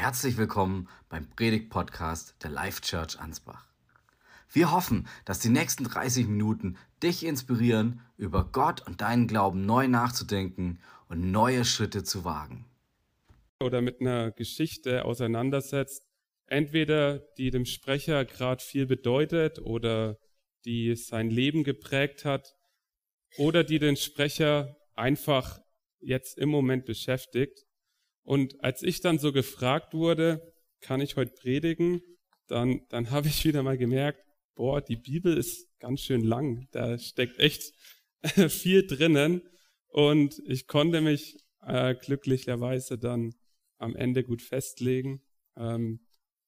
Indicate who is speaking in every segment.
Speaker 1: Herzlich willkommen beim Predigt-Podcast der Life Church Ansbach. Wir hoffen, dass die nächsten 30 Minuten dich inspirieren, über Gott und deinen Glauben neu nachzudenken und neue Schritte zu wagen.
Speaker 2: Oder mit einer Geschichte auseinandersetzt, entweder die dem Sprecher gerade viel bedeutet oder die sein Leben geprägt hat oder die den Sprecher einfach jetzt im Moment beschäftigt. Und als ich dann so gefragt wurde, kann ich heute predigen, dann, dann habe ich wieder mal gemerkt, boah, die Bibel ist ganz schön lang. Da steckt echt viel drinnen. Und ich konnte mich äh, glücklicherweise dann am Ende gut festlegen. Ähm,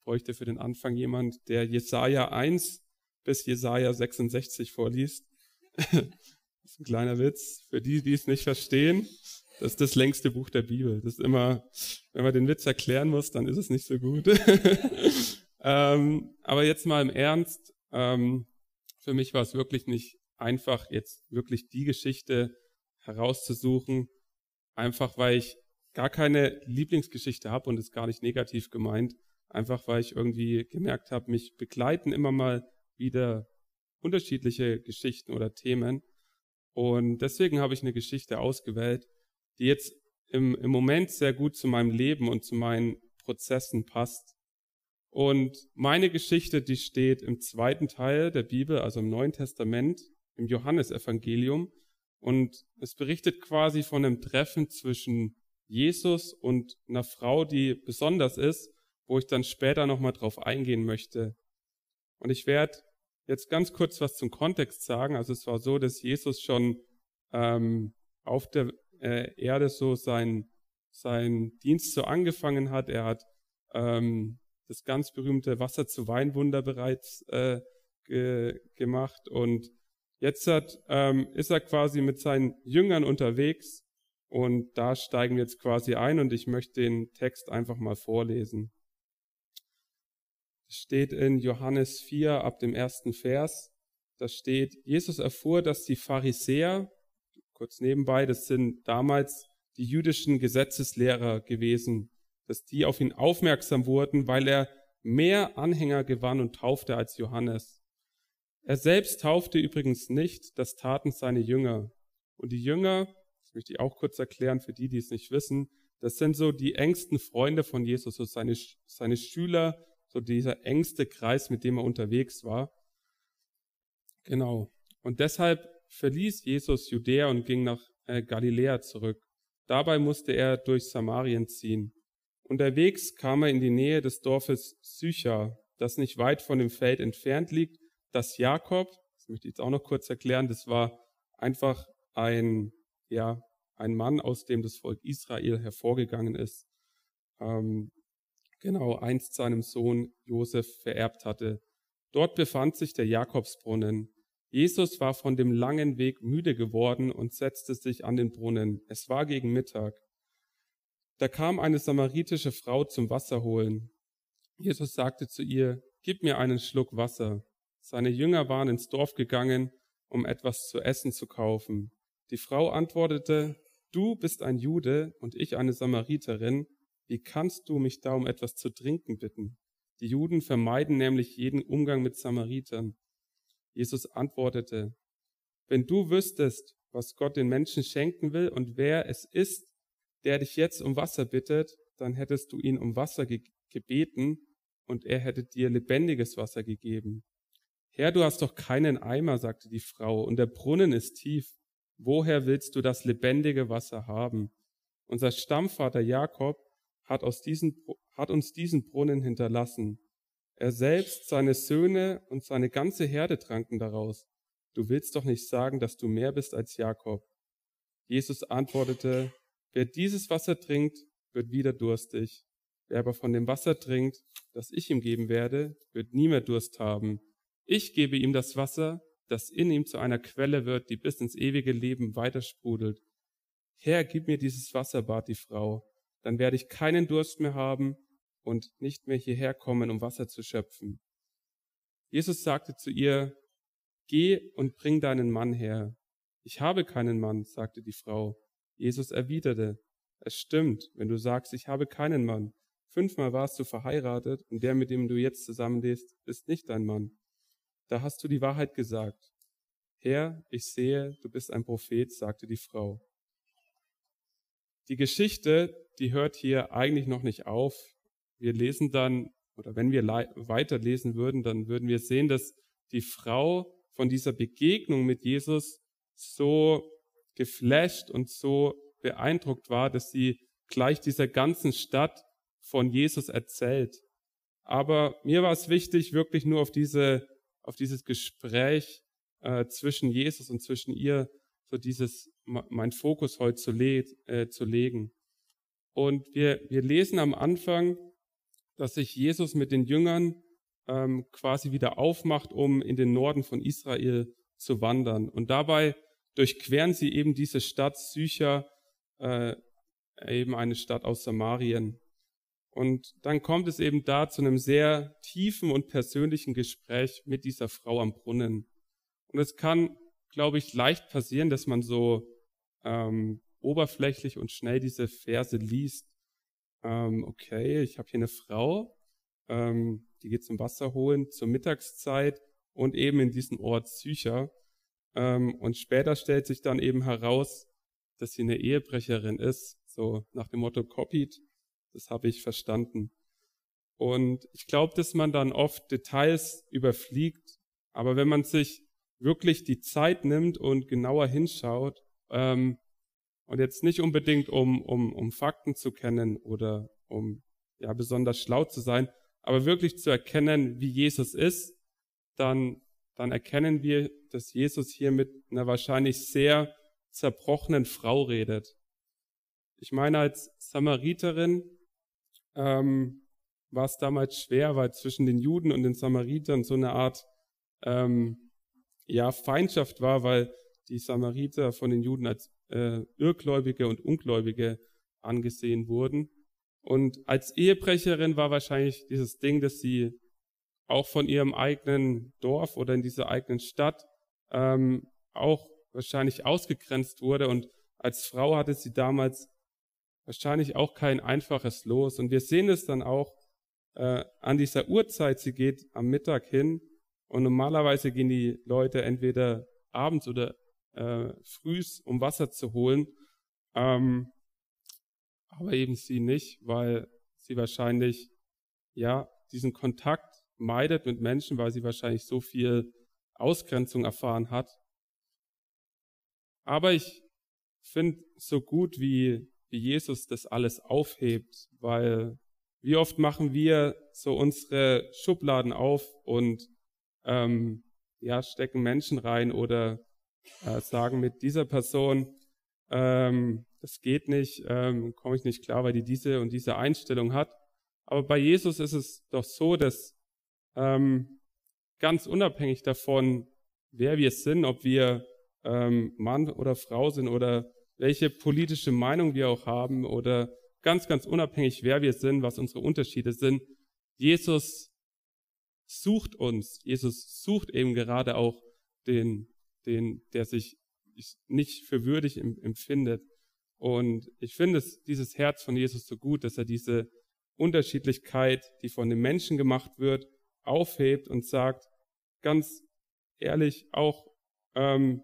Speaker 2: bräuchte für den Anfang jemand, der Jesaja 1 bis Jesaja 66 vorliest. das ist ein kleiner Witz. Für die, die es nicht verstehen, das ist das längste Buch der Bibel. Das ist immer, wenn man den Witz erklären muss, dann ist es nicht so gut. ähm, aber jetzt mal im Ernst. Ähm, für mich war es wirklich nicht einfach, jetzt wirklich die Geschichte herauszusuchen. Einfach weil ich gar keine Lieblingsgeschichte habe und ist gar nicht negativ gemeint. Einfach weil ich irgendwie gemerkt habe, mich begleiten immer mal wieder unterschiedliche Geschichten oder Themen. Und deswegen habe ich eine Geschichte ausgewählt, die jetzt im, im Moment sehr gut zu meinem Leben und zu meinen Prozessen passt. Und meine Geschichte, die steht im zweiten Teil der Bibel, also im Neuen Testament, im Johannesevangelium. Und es berichtet quasi von einem Treffen zwischen Jesus und einer Frau, die besonders ist, wo ich dann später nochmal drauf eingehen möchte. Und ich werde jetzt ganz kurz was zum Kontext sagen. Also es war so, dass Jesus schon ähm, auf der äh, Erde so sein, sein Dienst so angefangen hat. Er hat ähm, das ganz berühmte Wasser zu Weinwunder bereits äh, ge gemacht und jetzt hat, ähm, ist er quasi mit seinen Jüngern unterwegs und da steigen wir jetzt quasi ein und ich möchte den Text einfach mal vorlesen. Es steht in Johannes 4 ab dem ersten Vers. Da steht, Jesus erfuhr, dass die Pharisäer kurz nebenbei, das sind damals die jüdischen Gesetzeslehrer gewesen, dass die auf ihn aufmerksam wurden, weil er mehr Anhänger gewann und taufte als Johannes. Er selbst taufte übrigens nicht, das taten seine Jünger. Und die Jünger, das möchte ich auch kurz erklären für die, die es nicht wissen, das sind so die engsten Freunde von Jesus, so seine, seine Schüler, so dieser engste Kreis, mit dem er unterwegs war. Genau. Und deshalb verließ Jesus Judäa und ging nach äh, Galiläa zurück. Dabei musste er durch Samarien ziehen. Unterwegs kam er in die Nähe des Dorfes Sychar, das nicht weit von dem Feld entfernt liegt, das Jakob, das möchte ich jetzt auch noch kurz erklären, das war einfach ein, ja, ein Mann, aus dem das Volk Israel hervorgegangen ist, ähm, genau einst seinem Sohn Josef vererbt hatte. Dort befand sich der Jakobsbrunnen. Jesus war von dem langen Weg müde geworden und setzte sich an den Brunnen. Es war gegen Mittag. Da kam eine samaritische Frau zum Wasser holen. Jesus sagte zu ihr, Gib mir einen Schluck Wasser. Seine Jünger waren ins Dorf gegangen, um etwas zu essen zu kaufen. Die Frau antwortete, Du bist ein Jude und ich eine Samariterin. Wie kannst du mich da um etwas zu trinken bitten? Die Juden vermeiden nämlich jeden Umgang mit Samaritern. Jesus antwortete, wenn du wüsstest, was Gott den Menschen schenken will und wer es ist, der dich jetzt um Wasser bittet, dann hättest du ihn um Wasser ge gebeten und er hätte dir lebendiges Wasser gegeben. Herr, du hast doch keinen Eimer, sagte die Frau, und der Brunnen ist tief. Woher willst du das lebendige Wasser haben? Unser Stammvater Jakob hat, diesen, hat uns diesen Brunnen hinterlassen. Er selbst, seine Söhne und seine ganze Herde tranken daraus. Du willst doch nicht sagen, dass du mehr bist als Jakob. Jesus antwortete, wer dieses Wasser trinkt, wird wieder durstig. Wer aber von dem Wasser trinkt, das ich ihm geben werde, wird nie mehr Durst haben. Ich gebe ihm das Wasser, das in ihm zu einer Quelle wird, die bis ins ewige Leben weitersprudelt. Herr, gib mir dieses Wasser, bat die Frau, dann werde ich keinen Durst mehr haben und nicht mehr hierher kommen, um Wasser zu schöpfen. Jesus sagte zu ihr, Geh und bring deinen Mann her. Ich habe keinen Mann, sagte die Frau. Jesus erwiderte, Es stimmt, wenn du sagst, ich habe keinen Mann. Fünfmal warst du verheiratet und der, mit dem du jetzt zusammenlebst, ist nicht dein Mann. Da hast du die Wahrheit gesagt. Herr, ich sehe, du bist ein Prophet, sagte die Frau. Die Geschichte, die hört hier eigentlich noch nicht auf. Wir lesen dann, oder wenn wir weiterlesen würden, dann würden wir sehen, dass die Frau von dieser Begegnung mit Jesus so geflasht und so beeindruckt war, dass sie gleich dieser ganzen Stadt von Jesus erzählt. Aber mir war es wichtig, wirklich nur auf diese, auf dieses Gespräch äh, zwischen Jesus und zwischen ihr, so dieses, mein Fokus heute zu, le äh, zu legen. Und wir, wir lesen am Anfang, dass sich Jesus mit den Jüngern ähm, quasi wieder aufmacht, um in den Norden von Israel zu wandern. Und dabei durchqueren sie eben diese Stadt Sycher, äh, eben eine Stadt aus Samarien. Und dann kommt es eben da zu einem sehr tiefen und persönlichen Gespräch mit dieser Frau am Brunnen. Und es kann, glaube ich, leicht passieren, dass man so ähm, oberflächlich und schnell diese Verse liest. Ähm, okay, ich habe hier eine Frau, ähm, die geht zum Wasser holen zur Mittagszeit und eben in diesen Ort Sycher. Ähm, und später stellt sich dann eben heraus, dass sie eine Ehebrecherin ist, so nach dem Motto copied. Das habe ich verstanden. Und ich glaube, dass man dann oft Details überfliegt, aber wenn man sich wirklich die Zeit nimmt und genauer hinschaut, ähm, und jetzt nicht unbedingt um, um, um Fakten zu kennen oder um ja besonders schlau zu sein, aber wirklich zu erkennen, wie Jesus ist, dann, dann erkennen wir, dass Jesus hier mit einer wahrscheinlich sehr zerbrochenen Frau redet. Ich meine, als Samariterin ähm, war es damals schwer, weil zwischen den Juden und den Samaritern so eine Art ähm, ja, Feindschaft war, weil die Samariter von den Juden als äh, Irrgläubige und Ungläubige angesehen wurden. Und als Ehebrecherin war wahrscheinlich dieses Ding, dass sie auch von ihrem eigenen Dorf oder in dieser eigenen Stadt ähm, auch wahrscheinlich ausgegrenzt wurde. Und als Frau hatte sie damals wahrscheinlich auch kein einfaches Los. Und wir sehen es dann auch äh, an dieser Uhrzeit. Sie geht am Mittag hin und normalerweise gehen die Leute entweder abends oder äh, frühs, um Wasser zu holen. Ähm, aber eben sie nicht, weil sie wahrscheinlich, ja, diesen Kontakt meidet mit Menschen, weil sie wahrscheinlich so viel Ausgrenzung erfahren hat. Aber ich finde so gut, wie, wie Jesus das alles aufhebt, weil wie oft machen wir so unsere Schubladen auf und ähm, ja, stecken Menschen rein oder äh, sagen mit dieser Person, ähm, das geht nicht, ähm, komme ich nicht klar, weil die diese und diese Einstellung hat. Aber bei Jesus ist es doch so, dass ähm, ganz unabhängig davon, wer wir sind, ob wir ähm, Mann oder Frau sind oder welche politische Meinung wir auch haben oder ganz, ganz unabhängig, wer wir sind, was unsere Unterschiede sind, Jesus sucht uns. Jesus sucht eben gerade auch den, den, der sich nicht für würdig empfindet. Und ich finde es, dieses Herz von Jesus so gut, dass er diese Unterschiedlichkeit, die von den Menschen gemacht wird, aufhebt und sagt, ganz ehrlich, auch ähm,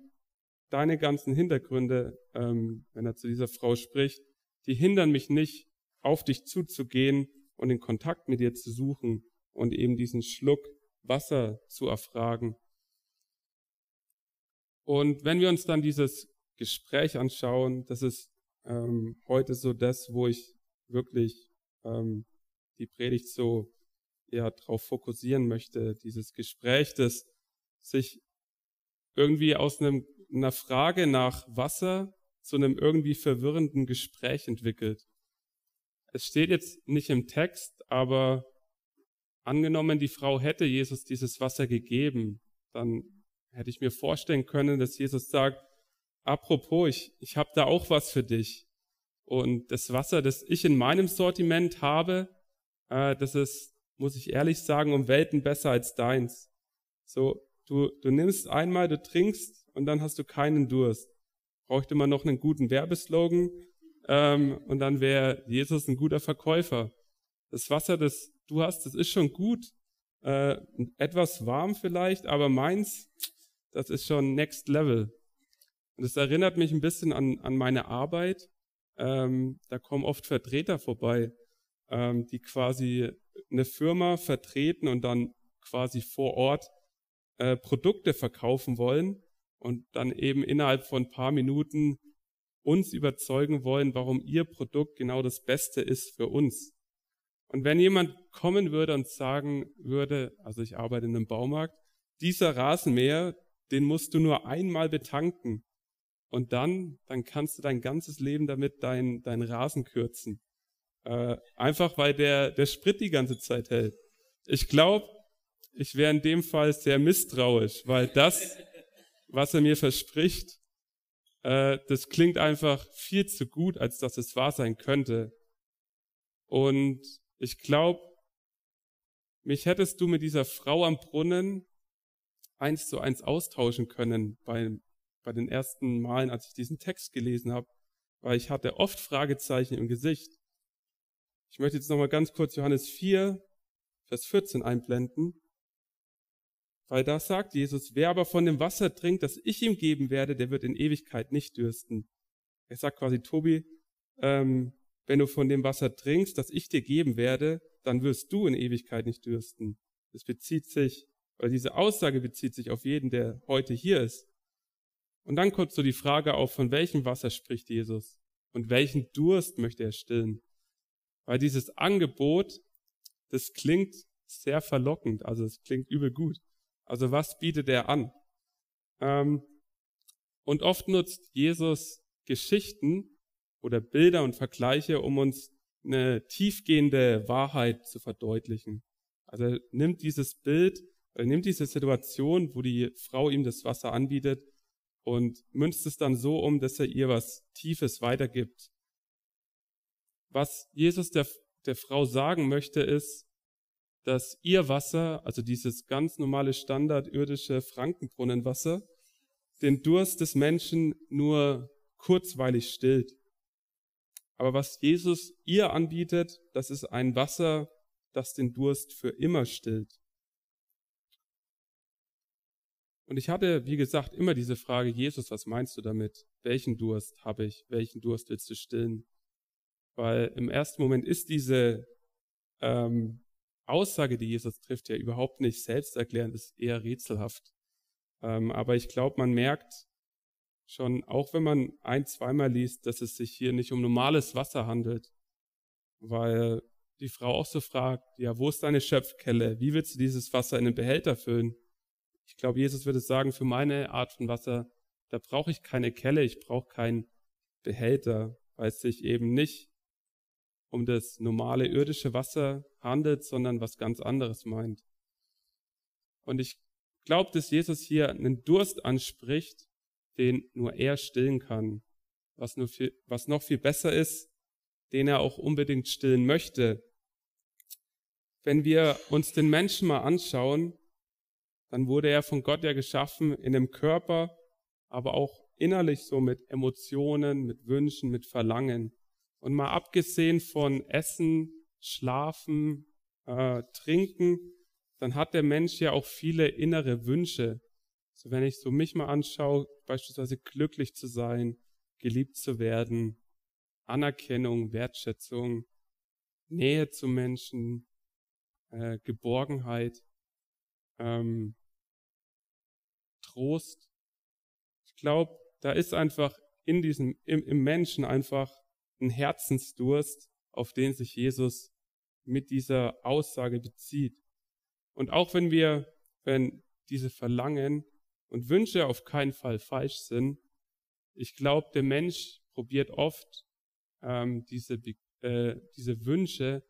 Speaker 2: deine ganzen Hintergründe, ähm, wenn er zu dieser Frau spricht, die hindern mich nicht, auf dich zuzugehen und den Kontakt mit dir zu suchen und eben diesen Schluck Wasser zu erfragen. Und wenn wir uns dann dieses Gespräch anschauen, das ist ähm, heute so das, wo ich wirklich ähm, die Predigt so ja darauf fokussieren möchte, dieses Gespräch, das sich irgendwie aus einem, einer Frage nach Wasser zu einem irgendwie verwirrenden Gespräch entwickelt. Es steht jetzt nicht im Text, aber angenommen, die Frau hätte Jesus dieses Wasser gegeben, dann hätte ich mir vorstellen können, dass Jesus sagt, apropos, ich, ich habe da auch was für dich. Und das Wasser, das ich in meinem Sortiment habe, äh, das ist, muss ich ehrlich sagen, um Welten besser als deins. So, du, du nimmst einmal, du trinkst und dann hast du keinen Durst. Bräuchte man noch einen guten Werbeslogan ähm, und dann wäre Jesus ein guter Verkäufer. das Wasser, das du hast, das ist schon gut, äh, etwas warm vielleicht, aber meins, das ist schon Next Level. Und es erinnert mich ein bisschen an, an meine Arbeit. Ähm, da kommen oft Vertreter vorbei, ähm, die quasi eine Firma vertreten und dann quasi vor Ort äh, Produkte verkaufen wollen und dann eben innerhalb von ein paar Minuten uns überzeugen wollen, warum ihr Produkt genau das Beste ist für uns. Und wenn jemand kommen würde und sagen würde, also ich arbeite in einem Baumarkt, dieser Rasenmäher, den musst du nur einmal betanken. Und dann, dann kannst du dein ganzes Leben damit dein, dein Rasen kürzen. Äh, einfach weil der, der Sprit die ganze Zeit hält. Ich glaube, ich wäre in dem Fall sehr misstrauisch, weil das, was er mir verspricht, äh, das klingt einfach viel zu gut, als dass es wahr sein könnte. Und ich glaube, mich hättest du mit dieser Frau am Brunnen eins zu eins austauschen können bei, bei den ersten Malen, als ich diesen Text gelesen habe, weil ich hatte oft Fragezeichen im Gesicht. Ich möchte jetzt nochmal ganz kurz Johannes 4, Vers 14 einblenden, weil da sagt Jesus, wer aber von dem Wasser trinkt, das ich ihm geben werde, der wird in Ewigkeit nicht dürsten. Er sagt quasi, Tobi, ähm, wenn du von dem Wasser trinkst, das ich dir geben werde, dann wirst du in Ewigkeit nicht dürsten. Das bezieht sich, oder diese Aussage bezieht sich auf jeden, der heute hier ist. Und dann kommt so die Frage auf, von welchem Wasser spricht Jesus und welchen Durst möchte er stillen? Weil dieses Angebot, das klingt sehr verlockend, also es klingt übel gut. Also was bietet er an? Ähm, und oft nutzt Jesus Geschichten, oder Bilder und Vergleiche, um uns eine tiefgehende Wahrheit zu verdeutlichen. Also er nimmt dieses Bild, er nimmt diese Situation, wo die Frau ihm das Wasser anbietet und münzt es dann so um, dass er ihr was Tiefes weitergibt. Was Jesus der, der Frau sagen möchte, ist, dass ihr Wasser, also dieses ganz normale standardirdische Frankenbrunnenwasser, den Durst des Menschen nur kurzweilig stillt. Aber was Jesus ihr anbietet, das ist ein Wasser, das den Durst für immer stillt. Und ich hatte, wie gesagt, immer diese Frage, Jesus, was meinst du damit? Welchen Durst habe ich? Welchen Durst willst du stillen? Weil im ersten Moment ist diese ähm, Aussage, die Jesus trifft, ja überhaupt nicht selbsterklärend, ist eher rätselhaft. Ähm, aber ich glaube, man merkt, schon, auch wenn man ein, zweimal liest, dass es sich hier nicht um normales Wasser handelt, weil die Frau auch so fragt, ja, wo ist deine Schöpfkelle? Wie willst du dieses Wasser in den Behälter füllen? Ich glaube, Jesus würde sagen, für meine Art von Wasser, da brauche ich keine Kelle, ich brauche keinen Behälter, weil es sich eben nicht um das normale irdische Wasser handelt, sondern was ganz anderes meint. Und ich glaube, dass Jesus hier einen Durst anspricht, den nur er stillen kann. Was, nur viel, was noch viel besser ist, den er auch unbedingt stillen möchte. Wenn wir uns den Menschen mal anschauen, dann wurde er von Gott ja geschaffen in dem Körper, aber auch innerlich so mit Emotionen, mit Wünschen, mit Verlangen. Und mal abgesehen von Essen, Schlafen, äh, Trinken, dann hat der Mensch ja auch viele innere Wünsche, so wenn ich so mich mal anschaue, beispielsweise glücklich zu sein, geliebt zu werden, Anerkennung, Wertschätzung, Nähe zu Menschen, äh, Geborgenheit, ähm, Trost. Ich glaube, da ist einfach in diesem, im, im Menschen einfach ein Herzensdurst, auf den sich Jesus mit dieser Aussage bezieht. Und auch wenn wir, wenn diese Verlangen und Wünsche auf keinen Fall falsch sind. Ich glaube, der Mensch probiert oft ähm, diese, äh, diese Wünsche,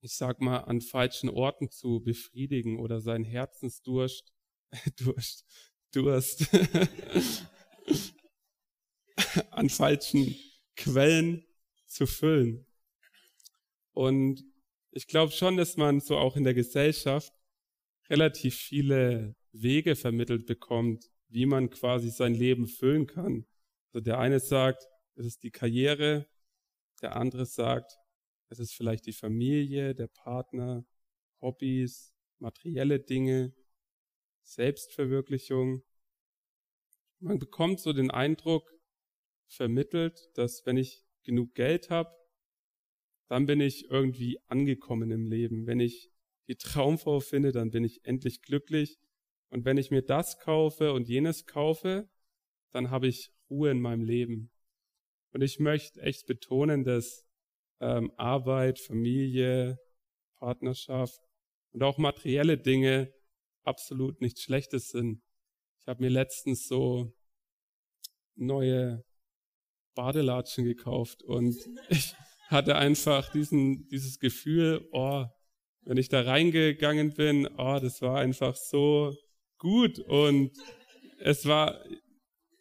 Speaker 2: ich sag mal, an falschen Orten zu befriedigen oder seinen Herzensdurst, Durst, Durst an falschen Quellen zu füllen. Und ich glaube schon, dass man so auch in der Gesellschaft relativ viele Wege vermittelt bekommt, wie man quasi sein Leben füllen kann. Also der eine sagt, es ist die Karriere, der andere sagt, es ist vielleicht die Familie, der Partner, Hobbys, materielle Dinge, Selbstverwirklichung. Man bekommt so den Eindruck vermittelt, dass wenn ich genug Geld habe, dann bin ich irgendwie angekommen im Leben. Wenn ich die Traumfrau finde, dann bin ich endlich glücklich. Und wenn ich mir das kaufe und jenes kaufe, dann habe ich Ruhe in meinem Leben. Und ich möchte echt betonen, dass ähm, Arbeit, Familie, Partnerschaft und auch materielle Dinge absolut nichts Schlechtes sind. Ich habe mir letztens so neue Badelatschen gekauft und ich hatte einfach diesen, dieses Gefühl, oh, wenn ich da reingegangen bin, oh, das war einfach so gut und es war,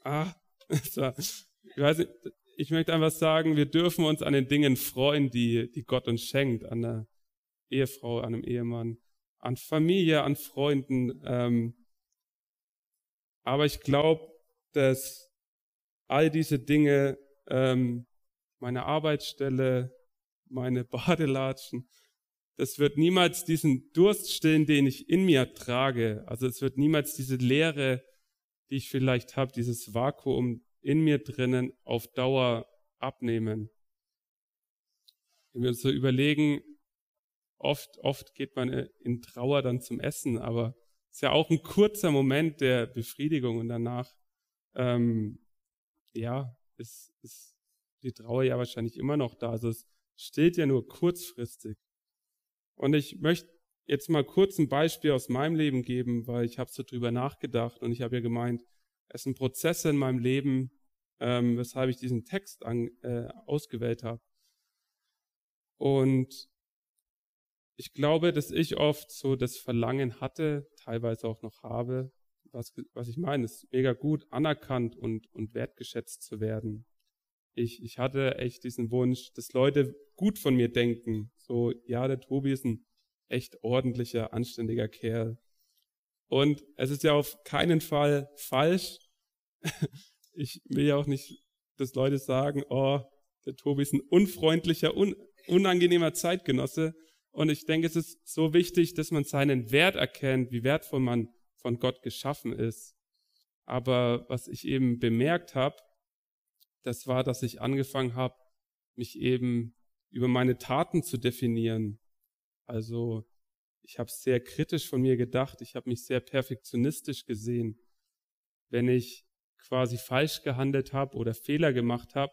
Speaker 2: ah, es war, ich weiß nicht, ich möchte einfach sagen, wir dürfen uns an den Dingen freuen, die, die Gott uns schenkt, an der Ehefrau, an einem Ehemann, an Familie, an Freunden. Ähm, aber ich glaube, dass all diese Dinge, ähm, meine Arbeitsstelle, meine Badelatschen, das wird niemals diesen Durst stillen, den ich in mir trage. Also es wird niemals diese Leere, die ich vielleicht habe, dieses Vakuum in mir drinnen auf Dauer abnehmen. Wenn wir uns so überlegen, oft, oft geht man in Trauer dann zum Essen, aber es ist ja auch ein kurzer Moment der Befriedigung und danach, ähm, ja, ist, ist die Trauer ja wahrscheinlich immer noch da. Also es steht ja nur kurzfristig. Und ich möchte jetzt mal kurz ein Beispiel aus meinem Leben geben, weil ich habe so drüber nachgedacht und ich habe ja gemeint, es sind Prozesse in meinem Leben, ähm, weshalb ich diesen Text an, äh, ausgewählt habe. Und ich glaube, dass ich oft so das Verlangen hatte, teilweise auch noch habe, was, was ich meine, ist mega gut anerkannt und, und wertgeschätzt zu werden. Ich, ich hatte echt diesen Wunsch, dass Leute gut von mir denken. So, ja, der Tobi ist ein echt ordentlicher, anständiger Kerl. Und es ist ja auf keinen Fall falsch. ich will ja auch nicht, dass Leute sagen, oh, der Tobi ist ein unfreundlicher, un unangenehmer Zeitgenosse. Und ich denke, es ist so wichtig, dass man seinen Wert erkennt, wie wertvoll man von Gott geschaffen ist. Aber was ich eben bemerkt habe, das war, dass ich angefangen habe, mich eben über meine Taten zu definieren. Also ich habe sehr kritisch von mir gedacht, ich habe mich sehr perfektionistisch gesehen. Wenn ich quasi falsch gehandelt habe oder Fehler gemacht habe,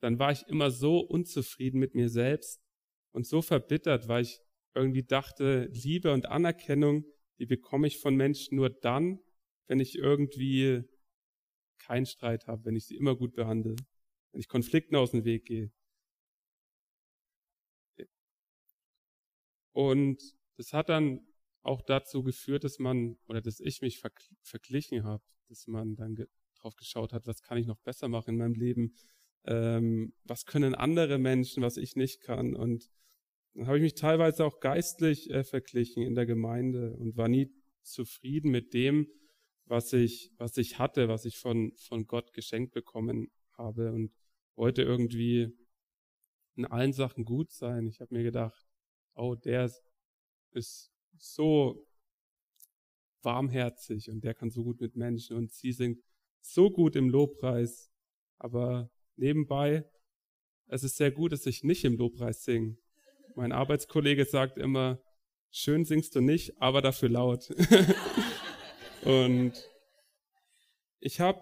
Speaker 2: dann war ich immer so unzufrieden mit mir selbst und so verbittert, weil ich irgendwie dachte, Liebe und Anerkennung, die bekomme ich von Menschen nur dann, wenn ich irgendwie keinen Streit habe, wenn ich sie immer gut behandle, wenn ich Konflikten aus dem Weg gehe. Und das hat dann auch dazu geführt, dass man oder dass ich mich verglichen habe, dass man dann drauf geschaut hat, was kann ich noch besser machen in meinem Leben, ähm, was können andere Menschen, was ich nicht kann. Und dann habe ich mich teilweise auch geistlich äh, verglichen in der Gemeinde und war nie zufrieden mit dem, was ich, was ich hatte, was ich von, von Gott geschenkt bekommen habe und wollte irgendwie in allen Sachen gut sein. Ich habe mir gedacht, oh, der ist so warmherzig und der kann so gut mit Menschen und sie singt so gut im Lobpreis, aber nebenbei, es ist sehr gut, dass ich nicht im Lobpreis singe. Mein Arbeitskollege sagt immer, schön singst du nicht, aber dafür laut. und ich habe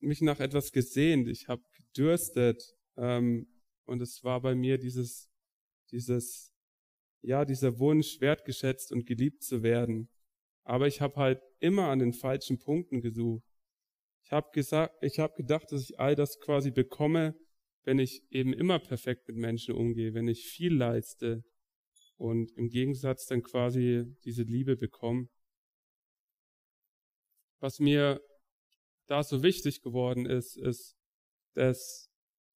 Speaker 2: mich nach etwas gesehnt, ich habe gedürstet ähm, und es war bei mir dieses, dieses, ja, dieser Wunsch, wertgeschätzt und geliebt zu werden. Aber ich habe halt immer an den falschen Punkten gesucht. Ich habe gesagt, ich habe gedacht, dass ich all das quasi bekomme, wenn ich eben immer perfekt mit Menschen umgehe, wenn ich viel leiste und im Gegensatz dann quasi diese Liebe bekomme. Was mir da so wichtig geworden ist, ist, dass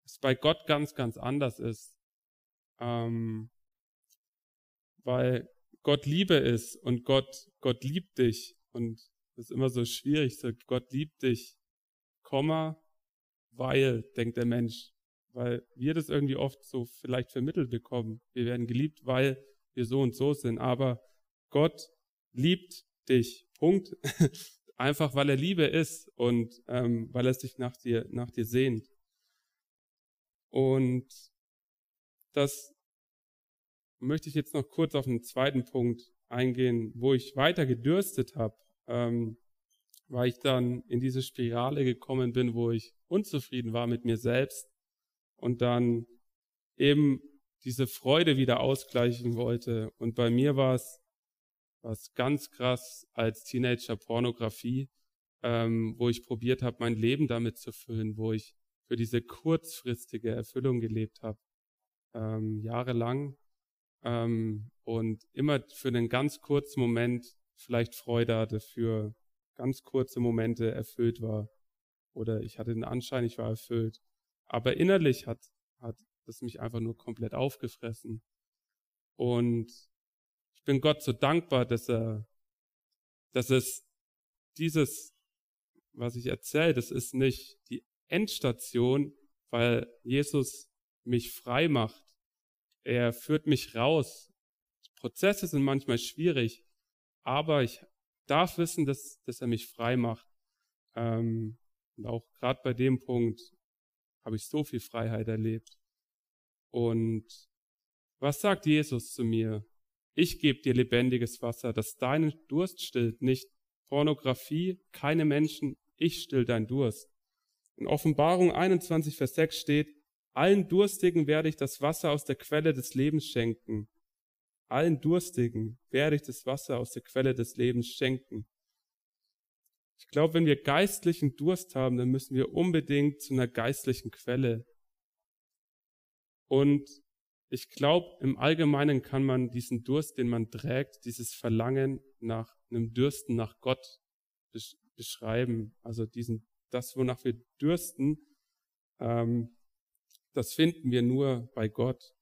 Speaker 2: es bei Gott ganz, ganz anders ist. Ähm, weil Gott Liebe ist und Gott, Gott liebt dich und das ist immer so schwierig, so Gott liebt dich Komma, weil, denkt der Mensch, weil wir das irgendwie oft so vielleicht vermittelt bekommen. Wir werden geliebt, weil wir so und so sind. Aber Gott liebt dich. Punkt. Einfach weil er Liebe ist und ähm, weil er sich nach dir, nach dir sehnt. Und das möchte ich jetzt noch kurz auf einen zweiten Punkt eingehen, wo ich weiter gedürstet habe, ähm, weil ich dann in diese Spirale gekommen bin, wo ich unzufrieden war mit mir selbst und dann eben diese Freude wieder ausgleichen wollte. Und bei mir war es was ganz krass als Teenager Pornografie, ähm, wo ich probiert habe, mein Leben damit zu füllen, wo ich für diese kurzfristige Erfüllung gelebt habe, ähm, jahrelang ähm, und immer für einen ganz kurzen Moment vielleicht Freude hatte, für ganz kurze Momente erfüllt war oder ich hatte den Anschein, ich war erfüllt. Aber innerlich hat, hat das mich einfach nur komplett aufgefressen. Und ich bin Gott so dankbar, dass er, dass es dieses, was ich erzähle, das ist nicht die Endstation, weil Jesus mich frei macht. Er führt mich raus. Prozesse sind manchmal schwierig, aber ich darf wissen, dass, dass er mich frei macht. Ähm, und auch gerade bei dem Punkt habe ich so viel Freiheit erlebt. Und was sagt Jesus zu mir? Ich gebe dir lebendiges Wasser, das deinen Durst stillt, nicht Pornografie, keine Menschen, ich still dein Durst. In Offenbarung 21, Vers 6 steht, allen Durstigen werde ich das Wasser aus der Quelle des Lebens schenken. Allen Durstigen werde ich das Wasser aus der Quelle des Lebens schenken. Ich glaube, wenn wir geistlichen Durst haben, dann müssen wir unbedingt zu einer geistlichen Quelle. Und ich glaube, im Allgemeinen kann man diesen Durst, den man trägt, dieses Verlangen nach einem Dürsten nach Gott beschreiben. Also diesen, das, wonach wir dürsten, ähm, das finden wir nur bei Gott.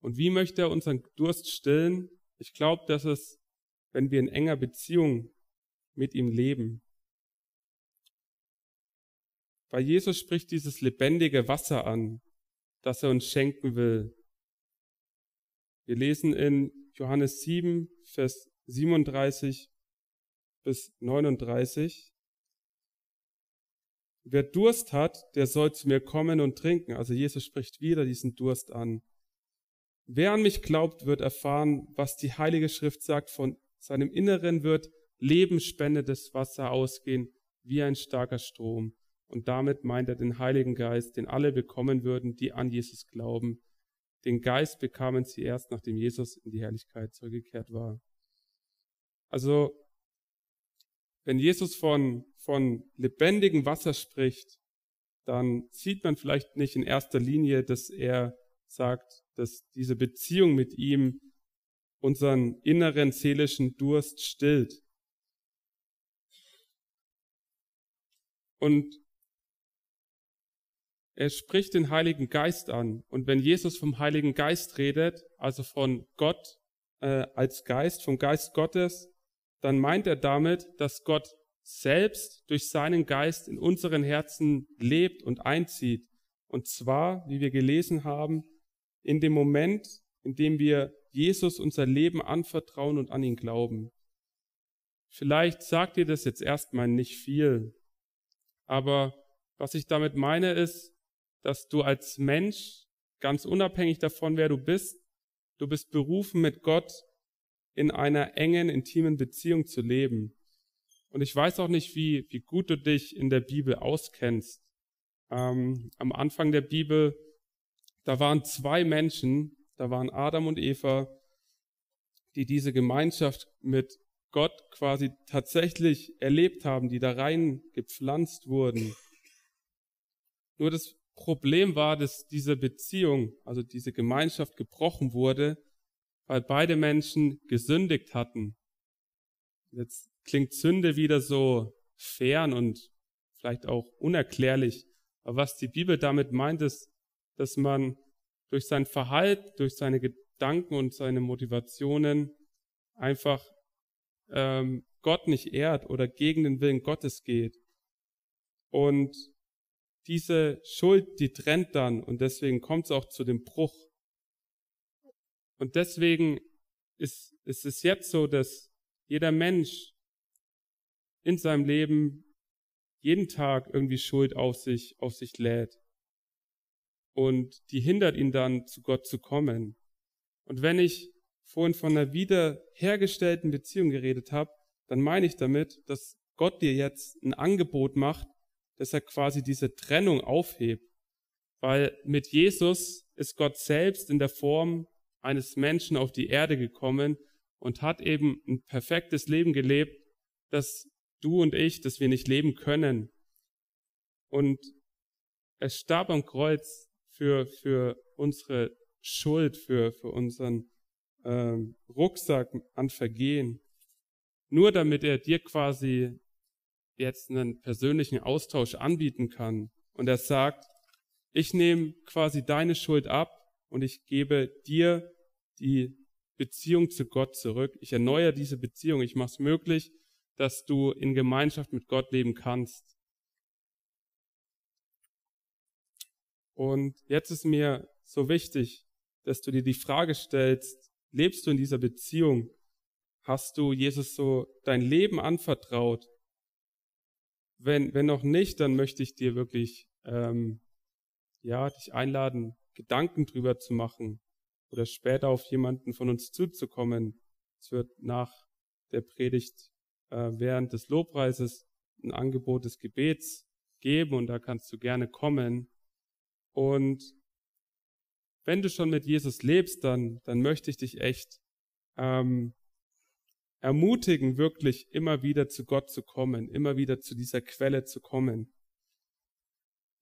Speaker 2: Und wie möchte er unseren Durst stillen? Ich glaube, dass es, wenn wir in enger Beziehung mit ihm leben. Bei Jesus spricht dieses lebendige Wasser an, das er uns schenken will. Wir lesen in Johannes 7, Vers 37 bis 39. Wer Durst hat, der soll zu mir kommen und trinken. Also Jesus spricht wieder diesen Durst an. Wer an mich glaubt, wird erfahren, was die Heilige Schrift sagt. Von seinem Inneren wird lebensspendendes Wasser ausgehen, wie ein starker Strom. Und damit meint er den Heiligen Geist, den alle bekommen würden, die an Jesus glauben. Den Geist bekamen sie erst, nachdem Jesus in die Herrlichkeit zurückgekehrt war. Also, wenn Jesus von, von lebendigem Wasser spricht, dann sieht man vielleicht nicht in erster Linie, dass er sagt, dass diese Beziehung mit ihm unseren inneren seelischen Durst stillt. Und er spricht den Heiligen Geist an. Und wenn Jesus vom Heiligen Geist redet, also von Gott äh, als Geist, vom Geist Gottes, dann meint er damit, dass Gott selbst durch seinen Geist in unseren Herzen lebt und einzieht. Und zwar, wie wir gelesen haben, in dem Moment, in dem wir Jesus unser Leben anvertrauen und an ihn glauben. Vielleicht sagt ihr das jetzt erstmal nicht viel, aber was ich damit meine ist, dass du als Mensch, ganz unabhängig davon, wer du bist, du bist berufen, mit Gott in einer engen, intimen Beziehung zu leben. Und ich weiß auch nicht, wie, wie gut du dich in der Bibel auskennst. Ähm, am Anfang der Bibel, da waren zwei Menschen, da waren Adam und Eva, die diese Gemeinschaft mit Gott quasi tatsächlich erlebt haben, die da rein gepflanzt wurden. Nur das Problem war, dass diese Beziehung, also diese Gemeinschaft gebrochen wurde, weil beide Menschen gesündigt hatten. Jetzt klingt Sünde wieder so fern und vielleicht auch unerklärlich. Aber was die Bibel damit meint, ist, dass man durch sein Verhalten, durch seine Gedanken und seine Motivationen einfach ähm, Gott nicht ehrt oder gegen den Willen Gottes geht. Und diese Schuld, die trennt dann und deswegen kommt es auch zu dem Bruch. Und deswegen ist, ist es jetzt so, dass jeder Mensch in seinem Leben jeden Tag irgendwie Schuld auf sich, auf sich lädt. Und die hindert ihn dann, zu Gott zu kommen. Und wenn ich vorhin von einer wiederhergestellten Beziehung geredet habe, dann meine ich damit, dass Gott dir jetzt ein Angebot macht, dass er quasi diese Trennung aufhebt. Weil mit Jesus ist Gott selbst in der Form eines Menschen auf die Erde gekommen und hat eben ein perfektes Leben gelebt, das du und ich, das wir nicht leben können. Und er starb am Kreuz für, für unsere Schuld, für, für unseren ähm, Rucksack an Vergehen. Nur damit er dir quasi jetzt einen persönlichen Austausch anbieten kann. Und er sagt, ich nehme quasi deine Schuld ab und ich gebe dir die Beziehung zu Gott zurück. Ich erneuere diese Beziehung. Ich mache es möglich, dass du in Gemeinschaft mit Gott leben kannst. Und jetzt ist mir so wichtig, dass du dir die Frage stellst, lebst du in dieser Beziehung? Hast du Jesus so dein Leben anvertraut? Wenn, wenn noch nicht, dann möchte ich dir wirklich, ähm, ja, dich einladen, Gedanken drüber zu machen oder später auf jemanden von uns zuzukommen. Es wird nach der Predigt äh, während des Lobpreises ein Angebot des Gebets geben und da kannst du gerne kommen. Und wenn du schon mit Jesus lebst, dann, dann möchte ich dich echt ähm, ermutigen, wirklich immer wieder zu Gott zu kommen, immer wieder zu dieser Quelle zu kommen.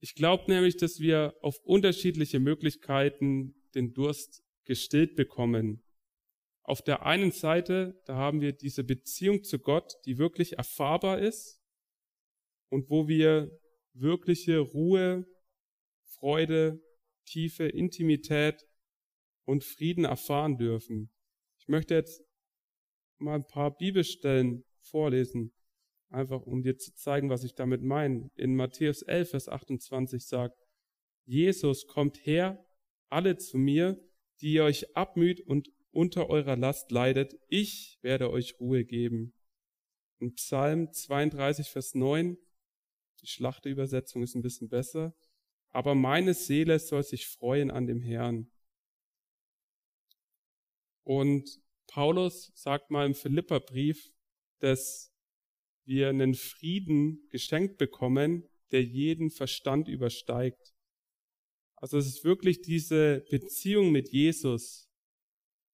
Speaker 2: Ich glaube nämlich, dass wir auf unterschiedliche Möglichkeiten den Durst gestillt bekommen. Auf der einen Seite, da haben wir diese Beziehung zu Gott, die wirklich erfahrbar ist und wo wir wirkliche Ruhe, Freude, tiefe Intimität und Frieden erfahren dürfen. Ich möchte jetzt mal ein paar Bibelstellen vorlesen, einfach um dir zu zeigen, was ich damit meine. In Matthäus 11, Vers 28 sagt, Jesus kommt her, alle zu mir, die ihr euch abmüht und unter eurer Last leidet, ich werde euch Ruhe geben. In Psalm 32, Vers 9, die Schlachteübersetzung ist ein bisschen besser, aber meine Seele soll sich freuen an dem Herrn. Und Paulus sagt mal im Philipperbrief, dass wir einen Frieden geschenkt bekommen, der jeden Verstand übersteigt. Also es ist wirklich diese Beziehung mit Jesus,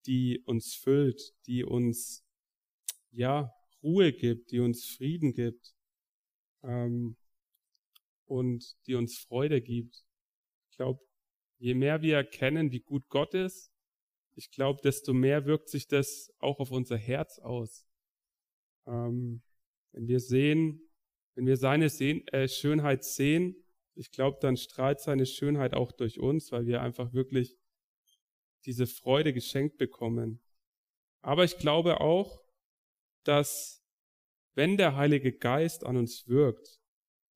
Speaker 2: die uns füllt, die uns ja Ruhe gibt, die uns Frieden gibt ähm, und die uns Freude gibt. Ich glaube, je mehr wir erkennen, wie gut Gott ist, ich glaube, desto mehr wirkt sich das auch auf unser Herz aus. Ähm, wenn wir sehen, wenn wir seine sehen, äh, Schönheit sehen, ich glaube, dann strahlt seine Schönheit auch durch uns, weil wir einfach wirklich diese Freude geschenkt bekommen. Aber ich glaube auch, dass wenn der Heilige Geist an uns wirkt,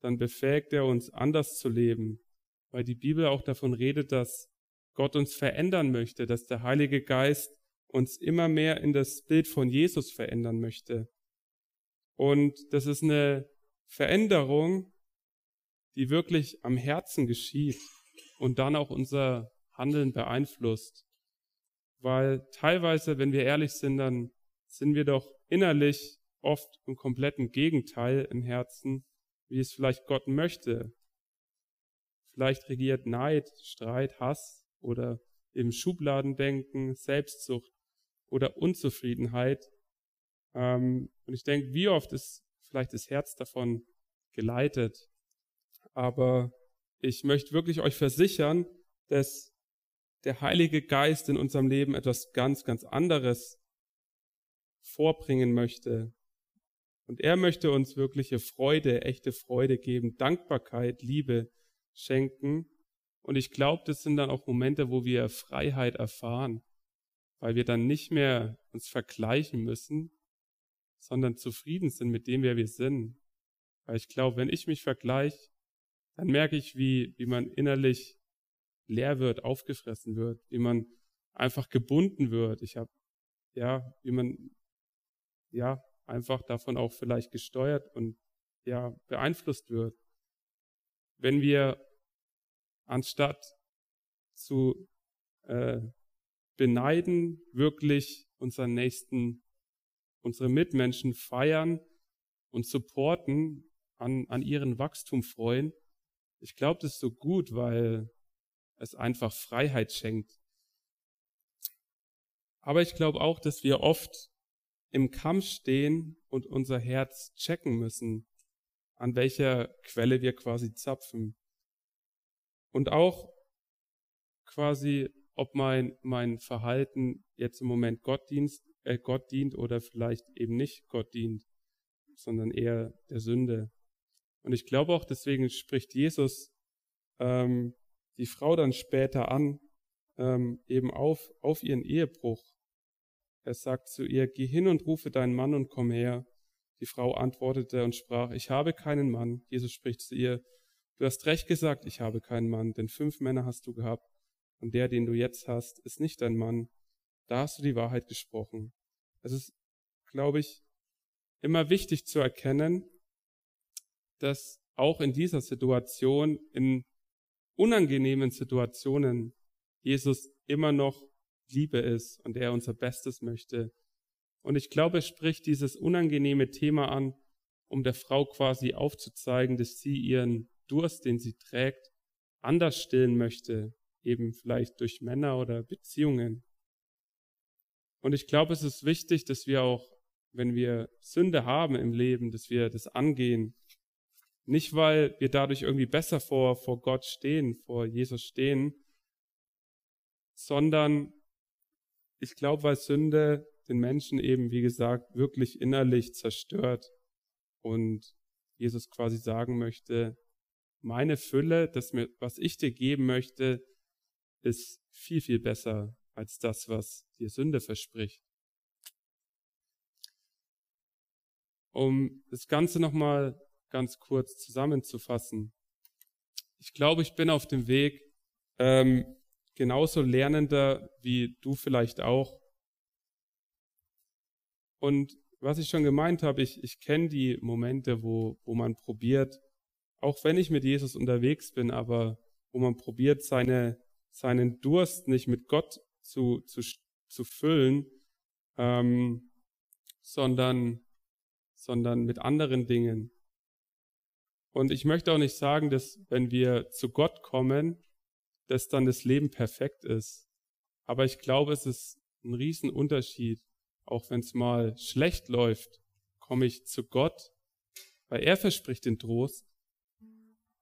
Speaker 2: dann befähigt er uns anders zu leben, weil die Bibel auch davon redet, dass Gott uns verändern möchte, dass der Heilige Geist uns immer mehr in das Bild von Jesus verändern möchte. Und das ist eine Veränderung, die wirklich am Herzen geschieht und dann auch unser Handeln beeinflusst. Weil teilweise, wenn wir ehrlich sind, dann sind wir doch innerlich oft im kompletten Gegenteil im Herzen, wie es vielleicht Gott möchte. Vielleicht regiert Neid, Streit, Hass, oder im Schubladendenken, Selbstsucht oder Unzufriedenheit. Ähm, und ich denke, wie oft ist vielleicht das Herz davon geleitet. Aber ich möchte wirklich euch versichern, dass der Heilige Geist in unserem Leben etwas ganz, ganz anderes vorbringen möchte. Und er möchte uns wirkliche Freude, echte Freude geben, Dankbarkeit, Liebe schenken. Und ich glaube, das sind dann auch Momente, wo wir Freiheit erfahren, weil wir dann nicht mehr uns vergleichen müssen, sondern zufrieden sind mit dem, wer wir sind. Weil ich glaube, wenn ich mich vergleiche, dann merke ich, wie, wie man innerlich leer wird, aufgefressen wird, wie man einfach gebunden wird. Ich habe, ja, wie man, ja, einfach davon auch vielleicht gesteuert und, ja, beeinflusst wird. Wenn wir anstatt zu äh, beneiden, wirklich unseren Nächsten, unsere Mitmenschen feiern und supporten, an, an ihren Wachstum freuen. Ich glaube, das ist so gut, weil es einfach Freiheit schenkt. Aber ich glaube auch, dass wir oft im Kampf stehen und unser Herz checken müssen, an welcher Quelle wir quasi zapfen. Und auch quasi, ob mein, mein Verhalten jetzt im Moment Gott, dienst, äh, Gott dient oder vielleicht eben nicht Gott dient, sondern eher der Sünde. Und ich glaube auch, deswegen spricht Jesus ähm, die Frau dann später an, ähm, eben auf, auf ihren Ehebruch. Er sagt zu ihr, geh hin und rufe deinen Mann und komm her. Die Frau antwortete und sprach, ich habe keinen Mann. Jesus spricht zu ihr, du hast recht gesagt, ich habe keinen Mann, denn fünf Männer hast du gehabt und der, den du jetzt hast, ist nicht dein Mann. Da hast du die Wahrheit gesprochen. Es ist, glaube ich, immer wichtig zu erkennen, dass auch in dieser Situation, in unangenehmen Situationen, Jesus immer noch Liebe ist und er unser Bestes möchte. Und ich glaube, es spricht dieses unangenehme Thema an, um der Frau quasi aufzuzeigen, dass sie ihren Durst, den sie trägt, anders stillen möchte, eben vielleicht durch Männer oder Beziehungen. Und ich glaube, es ist wichtig, dass wir auch, wenn wir Sünde haben im Leben, dass wir das angehen. Nicht, weil wir dadurch irgendwie besser vor, vor Gott stehen, vor Jesus stehen, sondern ich glaube, weil Sünde den Menschen eben, wie gesagt, wirklich innerlich zerstört und Jesus quasi sagen möchte, meine Fülle, das mir, was ich dir geben möchte, ist viel, viel besser als das, was dir Sünde verspricht. Um das Ganze nochmal ganz kurz zusammenzufassen. Ich glaube, ich bin auf dem Weg, ähm, genauso Lernender wie du vielleicht auch. Und was ich schon gemeint habe, ich, ich kenne die Momente, wo, wo man probiert, auch wenn ich mit Jesus unterwegs bin, aber wo man probiert, seine, seinen Durst nicht mit Gott zu, zu, zu füllen, ähm, sondern, sondern mit anderen Dingen. Und ich möchte auch nicht sagen, dass wenn wir zu Gott kommen, dass dann das Leben perfekt ist. Aber ich glaube, es ist ein Riesenunterschied. Auch wenn es mal schlecht läuft, komme ich zu Gott, weil er verspricht den Trost.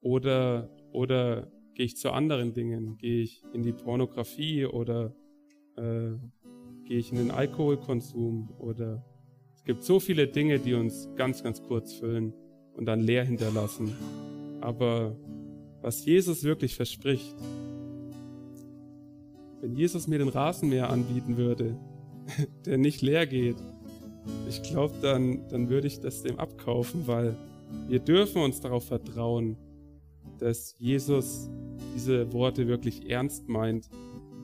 Speaker 2: Oder, oder gehe ich zu anderen Dingen? Gehe ich in die Pornografie oder äh, gehe ich in den Alkoholkonsum? Oder es gibt so viele Dinge, die uns ganz, ganz kurz füllen und dann leer hinterlassen. Aber was Jesus wirklich verspricht, wenn Jesus mir den Rasenmäher anbieten würde, der nicht leer geht, ich glaube, dann, dann würde ich das dem abkaufen, weil wir dürfen uns darauf vertrauen, dass Jesus diese Worte wirklich ernst meint,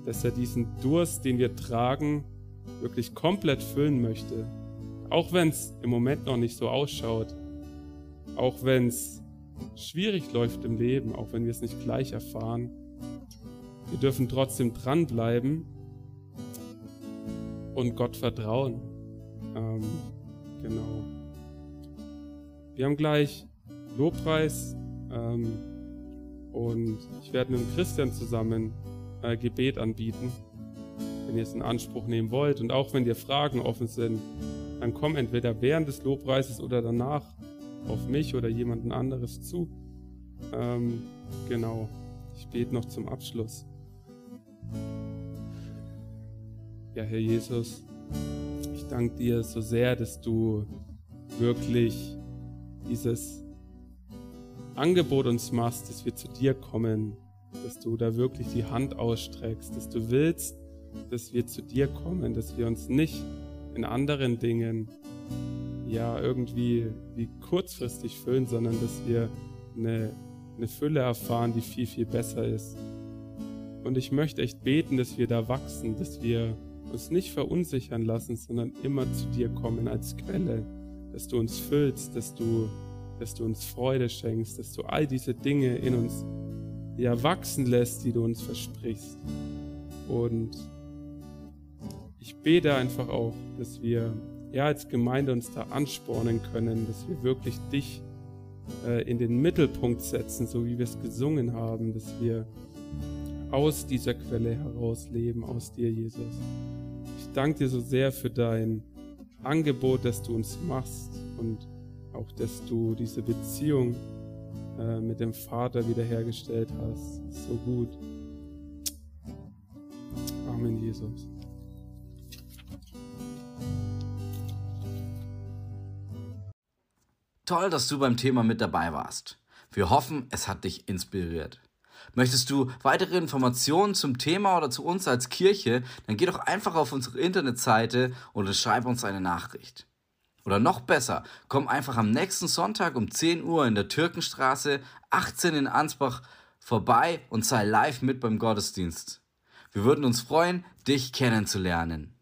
Speaker 2: dass er diesen Durst, den wir tragen, wirklich komplett füllen möchte. Auch wenn es im Moment noch nicht so ausschaut, auch wenn es schwierig läuft im Leben, auch wenn wir es nicht gleich erfahren, wir dürfen trotzdem dranbleiben und Gott vertrauen. Ähm, genau. Wir haben gleich Lobpreis ähm, und ich werde mit Christian zusammen äh, Gebet anbieten, wenn ihr es in Anspruch nehmen wollt. Und auch wenn dir Fragen offen sind, dann komm entweder während des Lobpreises oder danach auf mich oder jemanden anderes zu. Ähm, genau. Ich bete noch zum Abschluss. Ja, Herr Jesus, ich danke dir so sehr, dass du wirklich dieses Angebot uns machst, dass wir zu dir kommen, dass du da wirklich die Hand ausstreckst, dass du willst, dass wir zu dir kommen, dass wir uns nicht in anderen Dingen ja irgendwie wie kurzfristig füllen, sondern dass wir eine eine Fülle erfahren, die viel, viel besser ist. Und ich möchte echt beten, dass wir da wachsen, dass wir uns nicht verunsichern lassen, sondern immer zu dir kommen als Quelle, dass du uns füllst, dass du, dass du uns Freude schenkst, dass du all diese Dinge in uns ja, wachsen lässt, die du uns versprichst. Und ich bete einfach auch, dass wir ja als Gemeinde uns da anspornen können, dass wir wirklich dich äh, in den Mittelpunkt setzen, so wie wir es gesungen haben, dass wir aus dieser Quelle heraus leben, aus dir, Jesus. Ich danke dir so sehr für dein Angebot, das du uns machst und auch, dass du diese Beziehung äh, mit dem Vater wiederhergestellt hast. So gut. Amen, Jesus.
Speaker 1: Toll, dass du beim Thema mit dabei warst. Wir hoffen, es hat dich inspiriert. Möchtest du weitere Informationen zum Thema oder zu uns als Kirche, dann geh doch einfach auf unsere Internetseite oder schreib uns eine Nachricht. Oder noch besser, komm einfach am nächsten Sonntag um 10 Uhr in der Türkenstraße 18 in Ansbach vorbei und sei live mit beim Gottesdienst. Wir würden uns freuen, dich kennenzulernen.